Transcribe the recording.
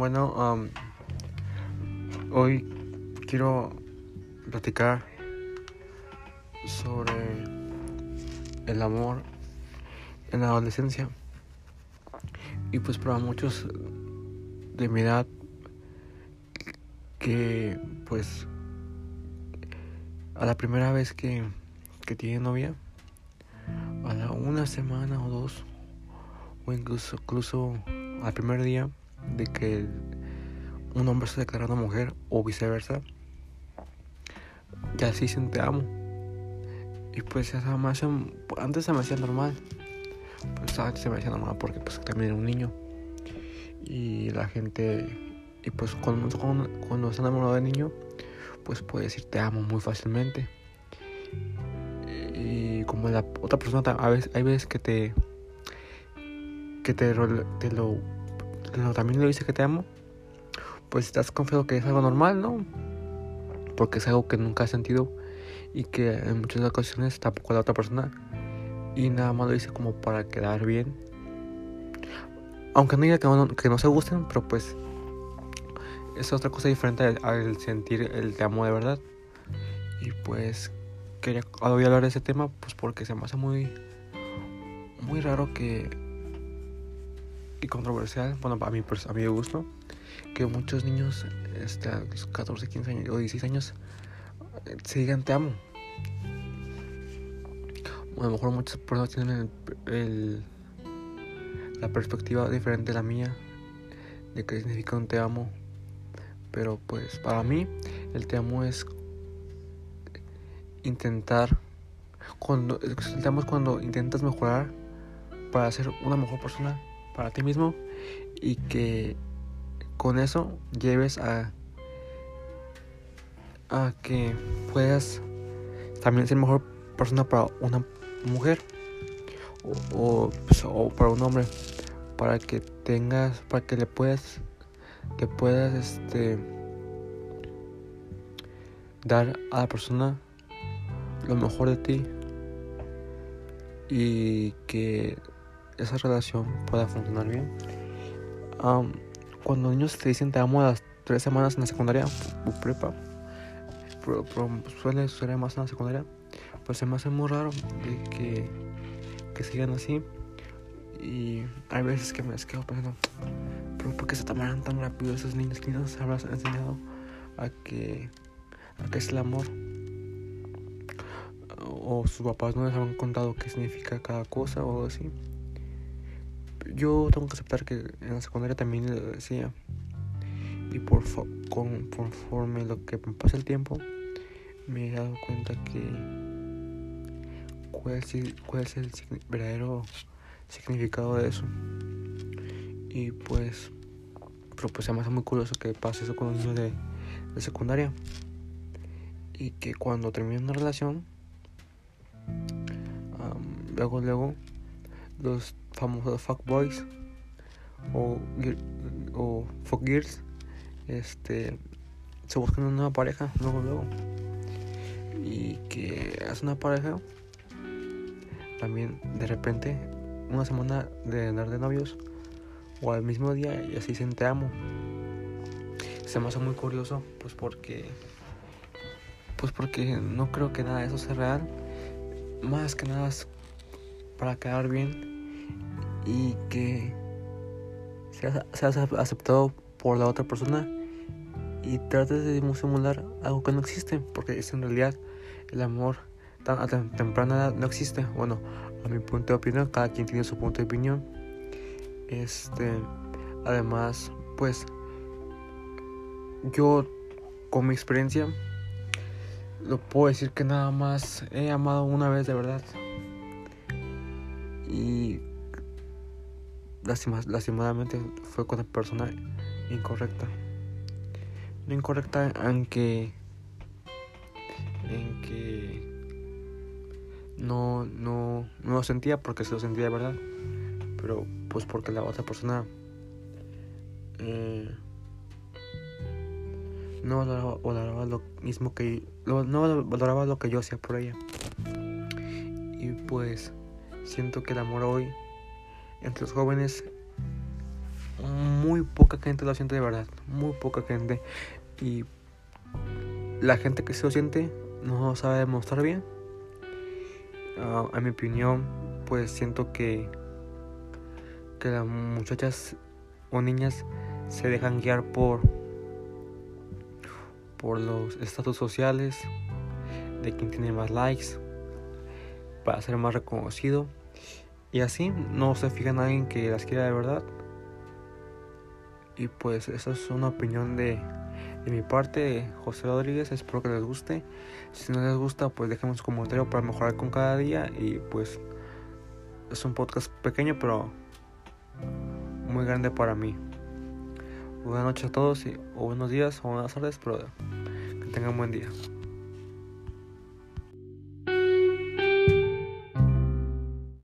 Bueno, hoy quiero platicar sobre el amor en la adolescencia. Y pues para muchos de mi edad que pues a la primera vez que, que tiene novia, a la una semana o dos, o incluso, incluso al primer día de que un hombre se declara una mujer o viceversa, ya se te amo. Y pues ya se me antes se me hacía normal. Pues antes se me hacía normal porque pues también era un niño. Y la gente, y pues cuando, cuando, cuando está enamorado de niño, pues puede decir te amo muy fácilmente. Y como la otra persona, a veces, hay veces que te, que te lo, también le dice que te amo, pues estás confiado que es algo normal, ¿no? Porque es algo que nunca has sentido y que en muchas ocasiones tampoco la otra persona y nada más lo dice como para quedar bien. Aunque no diga que no, que no se gusten, pero pues es otra cosa diferente al, sentir el te amo de verdad. Y pues quería hablar de ese tema pues porque se me hace muy muy raro que y controversial, bueno, a mi, a mi gusto, que muchos niños este, a los 14, 15 años o 16 años se digan te amo. a lo mejor muchas personas tienen el, la perspectiva diferente a la mía de qué significa un te amo. Pero pues para mí el te amo es intentar cuando el te amo es cuando intentas mejorar para ser una mejor persona para ti mismo y que con eso lleves a a que puedas también ser mejor persona para una mujer o, pues, para un hombre para que tengas para que le puedas que puedas este dar a la persona lo mejor de ti y que esa relación pueda funcionar bien. cuando niños te dicen te amo a las tres semanas en la secundaria o pero, suele suceder más en la secundaria, pues se me hace muy raro de que, que sigan así. Y hay veces que me quedo pensando, pero ¿por qué se tomarán tan rápido esos niños que no se habrán enseñado a que, a que es el amor? O sus papás no les han contado qué significa cada cosa o algo así yo tengo que aceptar que en la secundaria también lo decía. Y por conforme lo que pasa el tiempo, me he dado cuenta que cuál es, cuál es el verdadero significado de eso. Y pues, pero pues me hace muy curioso que pase eso con un niño de, de secundaria. Y que cuando termine una relación, luego, luego, los famosos fuckboys o, o fuckgirls este, se buscan una nueva pareja luego, luego. Y que es una pareja también de repente una semana de andar de novios o al mismo día y así se te amo. Se me hace muy curioso pues porque pues porque no creo que nada de eso sea real. Más que nada es para quedar bien y que seas, aceptado por la otra persona y trates de simular algo que no existe, porque es en realidad el amor tan, a tan temprana edad no existe. Bueno, a mi punto de opinión, cada quien tiene su punto de opinión. Este, además, pues yo con mi experiencia lo puedo decir que nada más he amado una vez de verdad. Y lastimadamente fue con la persona incorrecta. No incorrecta en que en que no no no lo sentía porque se lo sentía de verdad, pero pues porque la otra persona eh, no valoraba, lo mismo que no valoraba lo que yo hacía por ella. Y pues siento que el amor hoy entre los jóvenes muy poca gente lo siente de verdad, muy poca gente. Y la gente que se lo siente no sabe demostrar bien. A mi opinión, pues siento que, que las muchachas o niñas se dejan guiar por, por los estatus sociales, de quien tiene más likes, para ser más reconocido. Y así no se fijan en alguien que las quiera de verdad. Y pues esa es una opinión de, de mi parte, José Rodríguez. Espero que les guste. Si no les gusta, pues déjenme un comentario para mejorar con cada día. Y pues es un podcast pequeño, pero muy grande para mí. Buenas noches a todos, y, o buenos días, o buenas tardes, pero que tengan buen día.